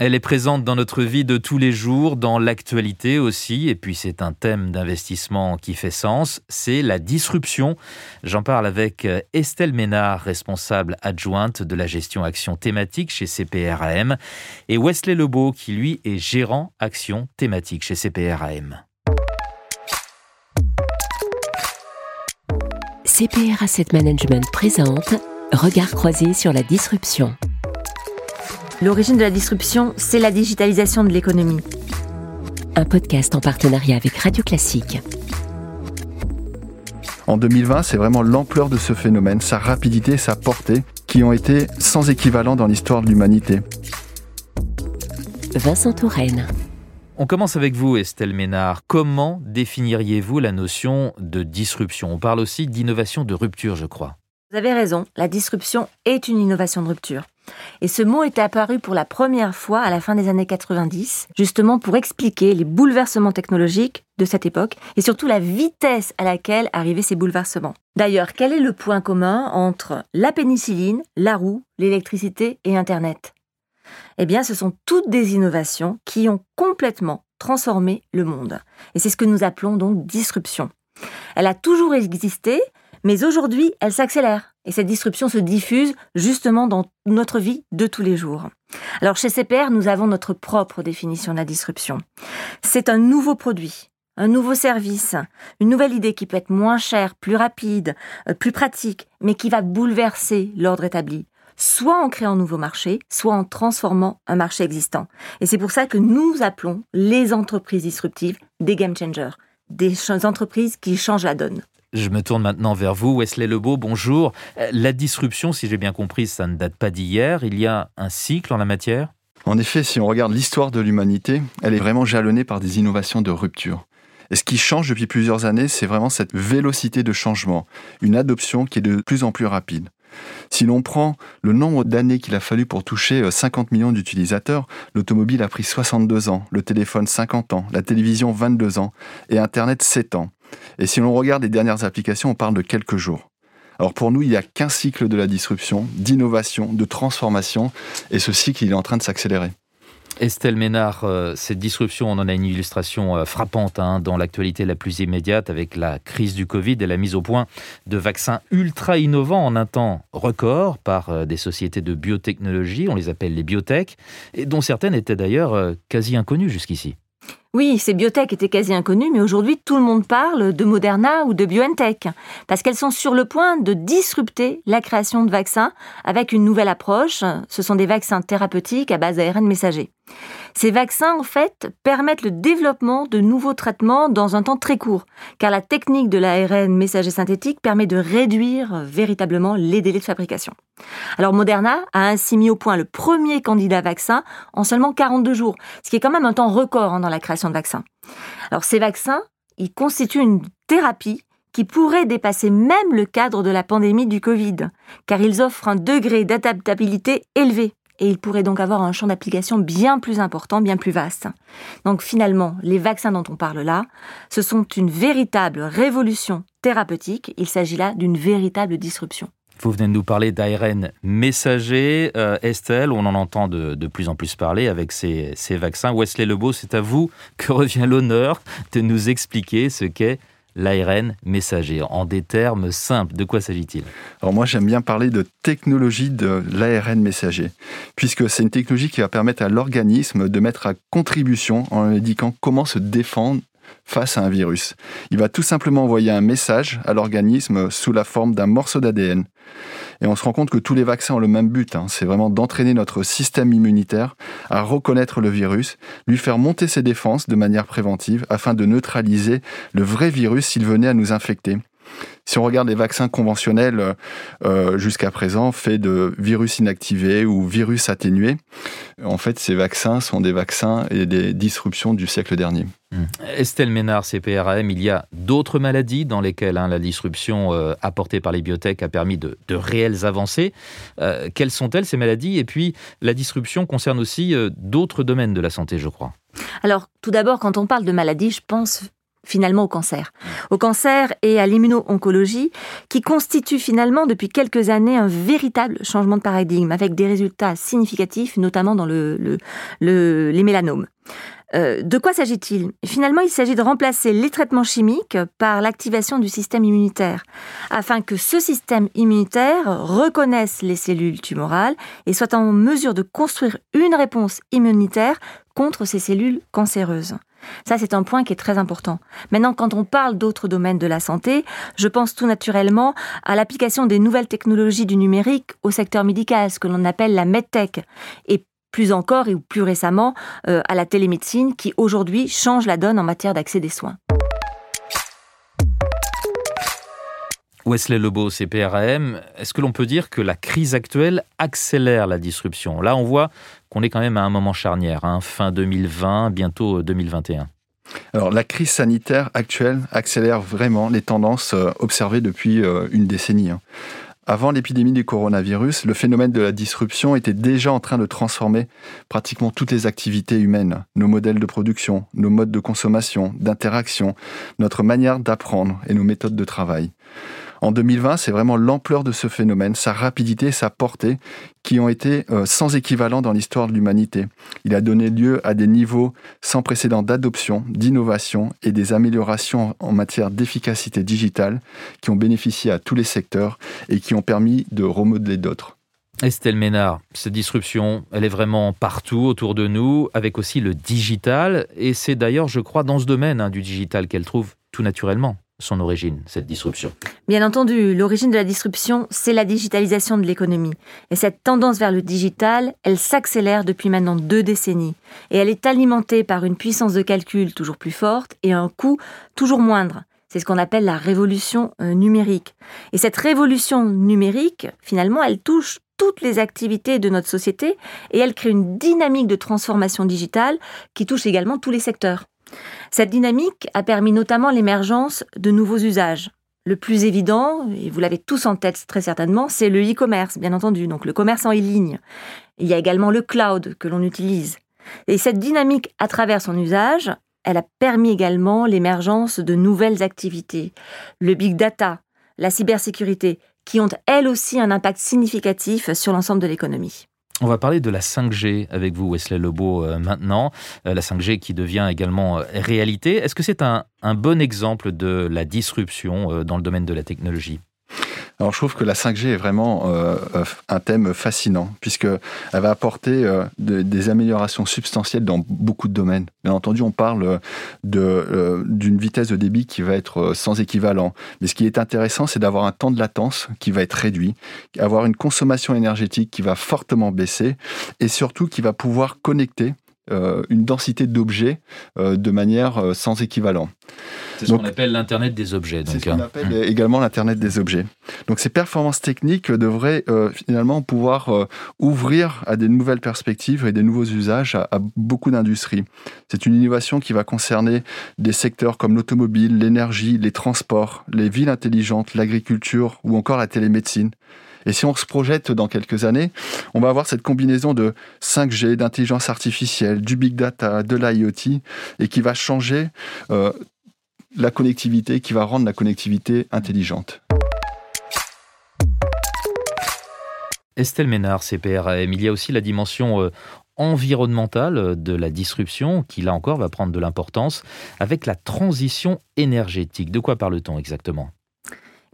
Elle est présente dans notre vie de tous les jours, dans l'actualité aussi, et puis c'est un thème d'investissement qui fait sens, c'est la disruption. J'en parle avec euh, Estelle Ménard, responsable adjointe de la gestion action thématique chez CPRAM, et Wesley Lebeau, qui lui est gérant action thématique chez CPRAM. CPR Asset Management présente Regard croisé sur la disruption. L'origine de la disruption, c'est la digitalisation de l'économie. Un podcast en partenariat avec Radio Classique. En 2020, c'est vraiment l'ampleur de ce phénomène, sa rapidité, sa portée, qui ont été sans équivalent dans l'histoire de l'humanité. Vincent Touraine. On commence avec vous, Estelle Ménard. Comment définiriez-vous la notion de disruption? On parle aussi d'innovation de rupture, je crois. Vous avez raison, la disruption est une innovation de rupture. Et ce mot est apparu pour la première fois à la fin des années 90, justement pour expliquer les bouleversements technologiques de cette époque et surtout la vitesse à laquelle arrivaient ces bouleversements. D'ailleurs, quel est le point commun entre la pénicilline, la roue, l'électricité et Internet? Eh bien, ce sont toutes des innovations qui ont complètement transformé le monde. Et c'est ce que nous appelons donc disruption. Elle a toujours existé, mais aujourd'hui, elle s'accélère et cette disruption se diffuse justement dans notre vie de tous les jours. Alors chez CPR, nous avons notre propre définition de la disruption. C'est un nouveau produit, un nouveau service, une nouvelle idée qui peut être moins chère, plus rapide, euh, plus pratique, mais qui va bouleverser l'ordre établi soit en créant un nouveau marché, soit en transformant un marché existant. Et c'est pour ça que nous appelons les entreprises disruptives des game changers, des entreprises qui changent la donne. Je me tourne maintenant vers vous, Wesley Lebeau, bonjour. Euh, la disruption, si j'ai bien compris, ça ne date pas d'hier. Il y a un cycle en la matière? En effet, si on regarde l'histoire de l'humanité, elle est vraiment jalonnée par des innovations de rupture. Et ce qui change depuis plusieurs années, c'est vraiment cette vélocité de changement, une adoption qui est de plus en plus rapide. Si l'on prend le nombre d'années qu'il a fallu pour toucher 50 euh, millions d'utilisateurs, l'automobile a pris 62 ans, le téléphone 50 ans, la télévision 22 ans et Internet 7 ans. Et si l'on regarde les dernières applications, on parle de quelques jours. Alors pour nous, il n'y a qu'un cycle de la disruption, d'innovation, de transformation, et ce cycle, est en train de s'accélérer. Estelle Ménard, euh, cette disruption, on en a une illustration euh, frappante hein, dans l'actualité la plus immédiate avec la crise du Covid et la mise au point de vaccins ultra innovants en un temps record par euh, des sociétés de biotechnologie, on les appelle les biotech, et dont certaines étaient d'ailleurs quasi inconnues jusqu'ici. Oui, ces biotech étaient quasi inconnues, mais aujourd'hui tout le monde parle de Moderna ou de BioNTech, parce qu'elles sont sur le point de disrupter la création de vaccins avec une nouvelle approche. Ce sont des vaccins thérapeutiques à base d'ARN messager. Ces vaccins, en fait, permettent le développement de nouveaux traitements dans un temps très court, car la technique de l'ARN messager synthétique permet de réduire véritablement les délais de fabrication. Alors Moderna a ainsi mis au point le premier candidat vaccin en seulement 42 jours, ce qui est quand même un temps record hein, dans la création de vaccins. Ces vaccins, constituent une thérapie qui pourrait dépasser même le cadre de la pandémie du Covid, car ils offrent un degré d'adaptabilité élevé et il pourrait donc avoir un champ d'application bien plus important, bien plus vaste. Donc finalement, les vaccins dont on parle là, ce sont une véritable révolution thérapeutique, il s'agit là d'une véritable disruption. Vous venez de nous parler d'ARN messager. Euh, Estelle, on en entend de, plus en plus parler avec ces, ces vaccins. Wesley Lebeau, c'est à vous que revient l'honneur de nous expliquer ce qu'est l'ARN messager En des termes simples, de quoi s'agit-il? Alors moi j'aime bien parler de technologie de l'ARN messager, puisque c'est une technologie qui va permettre à l'organisme de mettre à contribution en indiquant comment se défendre face à un virus. Il va tout simplement envoyer un message à l'organisme sous la forme d'un morceau d'ADN. Et on se rend compte que tous les vaccins ont le même but, hein. c'est vraiment d'entraîner notre système immunitaire à reconnaître le virus, lui faire monter ses défenses de manière préventive afin de neutraliser le vrai virus s'il venait à nous infecter. Si on regarde les vaccins conventionnels euh, euh, jusqu'à présent, faits de virus inactivés ou virus atténués, en fait, ces vaccins sont des vaccins et des disruptions du siècle dernier. Hmm. Estelle Ménard, CPRAM, il y a d'autres maladies dans lesquelles hein, la disruption euh, apportée par les biotech a permis de, réelles avancées. quelles sont-elles, ces maladies? Et puis, la disruption concerne aussi d'autres domaines de la santé, je crois. Alors, tout d'abord, quand on parle de maladies, je pense finalement au cancer. Au cancer et à l'immuno-oncologie, qui constituent finalement depuis quelques années un véritable changement de paradigme, avec des résultats significatifs, notamment dans le, le, les mélanomes. Euh, de quoi s'agit-il? Finalement, il s'agit de remplacer les traitements chimiques par l'activation du système immunitaire, afin que ce système immunitaire reconnaisse les cellules tumorales et soit en mesure de construire une réponse immunitaire contre ces cellules cancéreuses. Ça, c'est un point qui est très important. Maintenant, quand on parle d'autres domaines de la santé, je pense tout naturellement à l'application des nouvelles technologies du numérique au secteur médical, ce que l'on appelle la medtech. Et plus encore et plus récemment euh, à la télémédecine qui aujourd'hui change la donne en matière d'accès des soins. Wesley Lebeau, CPRAM, est-ce que l'on peut dire que la crise actuelle accélère la disruption? Là, on voit qu'on est quand même à un moment charnière, hein, fin 2020, bientôt 2021. Alors la crise sanitaire actuelle accélère vraiment les tendances euh, observées depuis euh, une décennie. Hein. Avant l'épidémie du coronavirus, le phénomène de la disruption était déjà en train de transformer pratiquement toutes les activités humaines, nos modèles de production, nos modes de consommation, d'interaction, notre manière d'apprendre et nos méthodes de travail. En 2020, c'est vraiment l'ampleur de ce phénomène, sa rapidité, sa portée, qui ont été euh, sans équivalent dans l'histoire de l'humanité. Il a donné lieu à des niveaux sans précédent d'adoption, d'innovation et des améliorations en matière d'efficacité digitale qui ont bénéficié à tous les secteurs et qui ont permis de remodeler d'autres. Estelle Ménard, cette disruption, elle est vraiment partout autour de nous, avec aussi le digital. Et c'est d'ailleurs, je crois, dans ce domaine hein, du digital qu'elle trouve tout naturellement son origine, cette disruption Bien entendu, l'origine de la disruption, c'est la digitalisation de l'économie. Et cette tendance vers le digital, elle s'accélère depuis maintenant deux décennies. Et elle est alimentée par une puissance de calcul toujours plus forte et un coût toujours moindre. C'est ce qu'on appelle la révolution euh, numérique. Et cette révolution numérique, finalement, elle touche toutes les activités de notre société et elle crée une dynamique de transformation digitale qui touche également tous les secteurs. Cette dynamique a permis notamment l'émergence de nouveaux usages. Le plus évident, et vous l'avez tous en tête très certainement, c'est le e-commerce, bien entendu, donc le commerce en ligne. Il y a également le cloud que l'on utilise. Et cette dynamique, à travers son usage, elle a permis également l'émergence de nouvelles activités. Le big data, la cybersécurité, qui ont elles aussi un impact significatif sur l'ensemble de l'économie. On va parler de la 5G avec vous, Wesley Lebeau, euh, maintenant. Euh, la 5G qui devient également euh, réalité. Est-ce que c'est un, bon exemple de la disruption dans le domaine de la technologie? Alors je trouve que la 5G est vraiment euh, euh, un thème fascinant, puisqu'elle va apporter euh, des améliorations substantielles dans beaucoup de domaines. Bien entendu, on parle d'une vitesse de débit qui va être sans équivalent. Mais ce qui est intéressant, c'est d'avoir un temps de latence qui va être réduit, avoir une consommation énergétique qui va fortement baisser, et surtout qui va pouvoir connecter une densité d'objets de manière sans équivalent. C'est ce qu'on appelle l'Internet des objets. C'est ce qu'on hein. appelle également l'Internet des objets. Donc ces performances techniques devraient euh, finalement pouvoir euh, ouvrir à des nouvelles perspectives et des nouveaux usages à, beaucoup d'industries. C'est une innovation qui va concerner des secteurs comme l'automobile, l'énergie, les transports, les villes intelligentes, l'agriculture ou encore la télémédecine. Et si on se projette dans quelques années, on va avoir cette combinaison de 5G, d'intelligence artificielle, du big data, de l'IoT, et qui va changer euh, la connectivité, qui va rendre la connectivité intelligente. Estelle Ménard, CPRAM, il y a aussi la dimension euh, environnementale de la disruption qui, là encore, va prendre de l'importance avec la transition énergétique. De quoi parle-t-on exactement?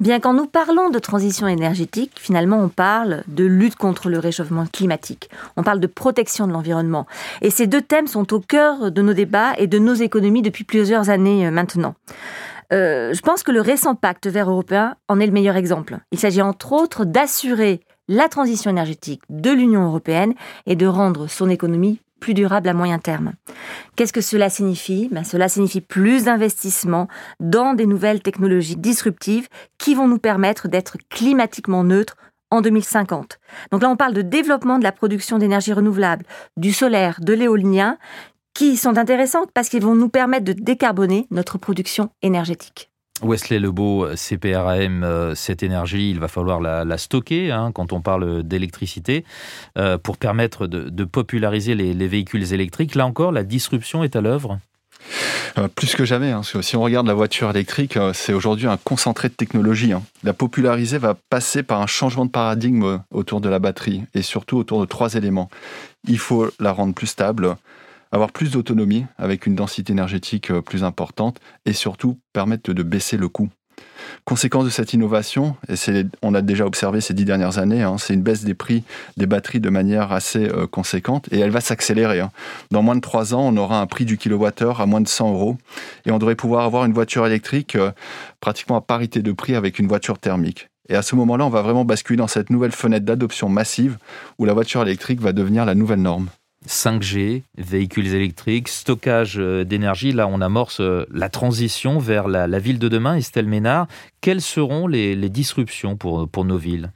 Bien quand nous parlons de transition énergétique, finalement on parle de lutte contre le réchauffement climatique, on parle de protection de l'environnement. Et ces deux thèmes sont au cœur de nos débats et de nos économies depuis plusieurs années euh, maintenant. Euh, je pense que le récent pacte vert européen en est le meilleur exemple. Il s'agit entre autres d'assurer la transition énergétique de l'Union européenne et de rendre son économie plus durable à moyen terme. Qu'est-ce que cela signifie? Ben, Cela signifie plus d'investissements dans des nouvelles technologies disruptives qui vont nous permettre d'être climatiquement neutres en 2050. Donc là, on parle de développement de la production d'énergie renouvelable, du solaire, de l'éolien, qui sont intéressantes parce qu'ils vont nous permettre de décarboner notre production énergétique. Wesley Lebeau, CPRAM, euh, cette énergie, il va falloir la, stocker hein, quand on parle d'électricité euh, pour permettre de, populariser les, véhicules électriques. Là encore, la disruption est à l'œuvre Euh, plus que jamais, hein, si on regarde la voiture électrique, c'est aujourd'hui un concentré de technologie. Hein. La populariser va passer par un changement de paradigme autour de la batterie et surtout autour de trois éléments. Il faut la rendre plus stable, avoir plus d'autonomie avec une densité énergétique plus importante et surtout permettre de baisser le coût. Conséquence de cette innovation, et on a déjà observé ces dix dernières années, hein, c'est une baisse des prix des batteries de manière assez euh, conséquente et elle va s'accélérer. Hein. Dans moins de trois ans, on aura un prix du kilowattheure à moins de 100 euros et on devrait pouvoir avoir une voiture électrique euh, pratiquement à parité de prix avec une voiture thermique. Et à ce moment-là, on va vraiment basculer dans cette nouvelle fenêtre d'adoption massive où la voiture électrique va devenir la nouvelle norme. 5G, véhicules électriques, stockage euh, d'énergie. Là, on amorce euh, la transition vers la, ville de demain. Estelle Ménard, quelles seront les, disruptions pour, pour nos villes?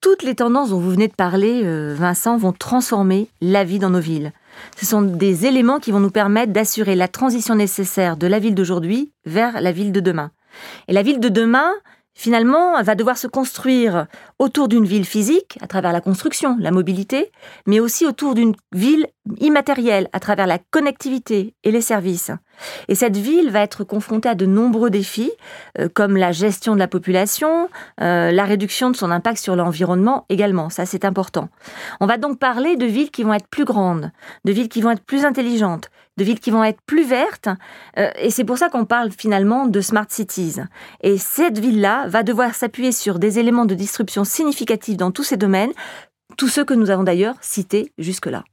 Toutes les tendances dont vous venez de parler, euh, Vincent, vont transformer la vie dans nos villes. Ce sont des éléments qui vont nous permettre d'assurer la transition nécessaire de la ville d'aujourd'hui vers la ville de demain. Et la ville de demain, finalement, va devoir se construire autour d'une ville physique, à travers la construction, la mobilité, mais aussi autour d'une ville immatérielle, à travers la connectivité et les services. Et cette ville va être confrontée à de nombreux défis, euh, comme la gestion de la population, euh, la réduction de son impact sur l'environnement également. Ça, c'est important. On va donc parler de villes qui vont être plus grandes, de villes qui vont être plus intelligentes, de villes qui vont être plus vertes. Euh, et c'est pour ça qu'on parle finalement de smart cities. Et cette ville-là va devoir s'appuyer sur des éléments de disruption significatifs dans tous ces domaines, tous ceux que nous avons d'ailleurs cités jusque-là.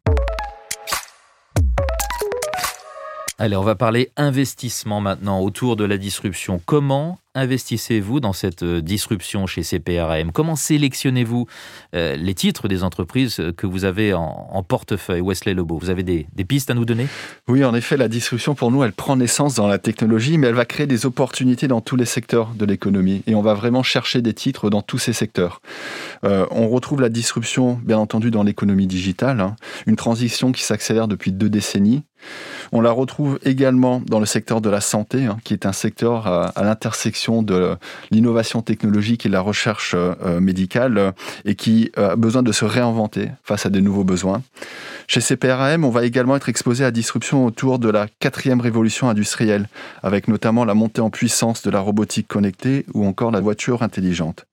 Allez, on va parler investissement maintenant autour de la disruption. Comment investissez-vous dans cette euh, disruption chez CPRM Comment sélectionnez-vous euh, les titres des entreprises que vous avez en, portefeuille? Wesley Lebeau, vous avez des, pistes à nous donner? Oui, en effet, la disruption pour nous, elle prend naissance dans la technologie, mais elle va créer des opportunités dans tous les secteurs de l'économie. Et on va vraiment chercher des titres dans tous ces secteurs. Euh, on retrouve la disruption, bien entendu, dans l'économie digitale, hein. une transition qui s'accélère depuis deux décennies. On la retrouve également dans le secteur de la santé, hein, qui est un secteur à, l'intersection de l'innovation technologique et de la recherche euh, médicale euh, et qui a besoin de se réinventer face à de nouveaux besoins. Chez CPRAM, on va également être exposé à disruption autour de la quatrième révolution industrielle, avec notamment la montée en puissance de la robotique connectée ou encore la voiture intelligente.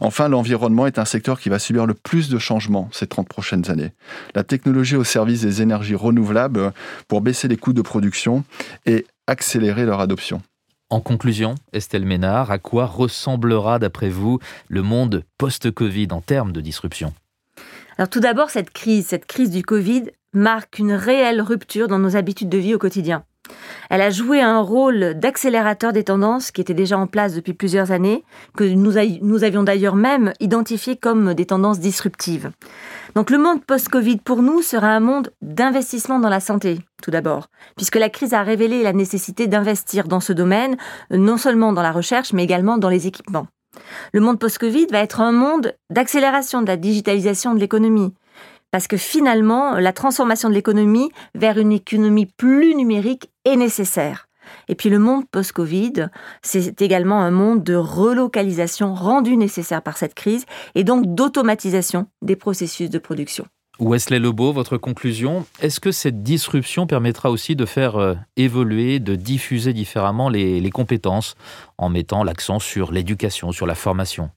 Enfin, l'environnement est un secteur qui va subir le plus de changements ces 30 prochaines années. La technologie au service des énergies renouvelables pour baisser les coûts de production et accélérer leur adoption. En conclusion, Estelle Ménard, à quoi ressemblera d'après vous le monde post-Covid en termes de disruption? Alors tout d'abord, cette crise, cette crise du Covid marque une réelle rupture dans nos habitudes de vie au quotidien. Elle a joué un rôle d'accélérateur des tendances qui étaient déjà en place depuis plusieurs années, que nous, avions d'ailleurs même identifiées comme des tendances disruptives. Donc le monde post-Covid pour nous sera un monde d'investissement dans la santé, tout d'abord, puisque la crise a révélé la nécessité d'investir dans ce domaine, non seulement dans la recherche, mais également dans les équipements. Le monde post-Covid va être un monde d'accélération de la digitalisation de l'économie, parce que finalement, la transformation de l'économie vers une économie plus numérique est nécessaire. Et puis le monde post-Covid, c'est également un monde de relocalisation rendu nécessaire par cette crise et donc d'automatisation des processus de production. Wesley Lebeau, votre conclusion, est-ce que cette disruption permettra aussi de faire euh, évoluer, de diffuser différemment les compétences en mettant l'accent sur l'éducation, sur la formation?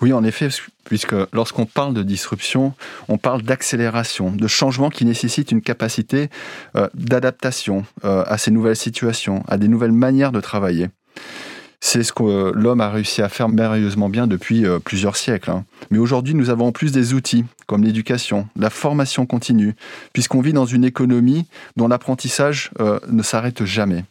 Oui, en effet, puisque lorsqu'on parle de disruption, on parle d'accélération, de changement qui nécessite une capacité euh, d'adaptation euh, à ces nouvelles situations, à des nouvelles manières de travailler. C'est ce que euh, l'homme a réussi à faire merveilleusement bien depuis plusieurs siècles. Hein. Mais aujourd'hui, nous avons en plus des outils comme l'éducation, la formation continue, puisqu'on vit dans une économie dont l'apprentissage ne s'arrête jamais.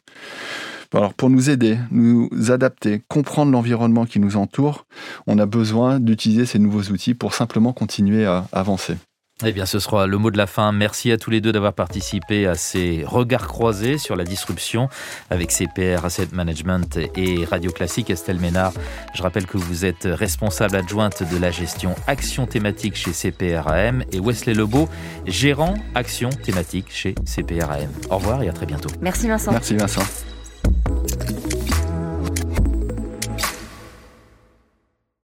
Alors pour nous aider, nous adapter, comprendre l'environnement qui nous entoure, on a besoin d'utiliser ces nouveaux outils pour simplement continuer à avancer. Eh bien, ce sera le mot de la fin. Merci à tous les deux d'avoir participé à ces regards croisés sur la disruption avec CPR Asset Management et Radio Classique. Estelle Ménard, je rappelle que vous êtes responsable adjointe de la gestion action thématique chez CPRAM et Wesley Lebeau, gérant action thématique chez CPRAM. Au revoir et à très bientôt. Merci Vincent. Merci Vincent.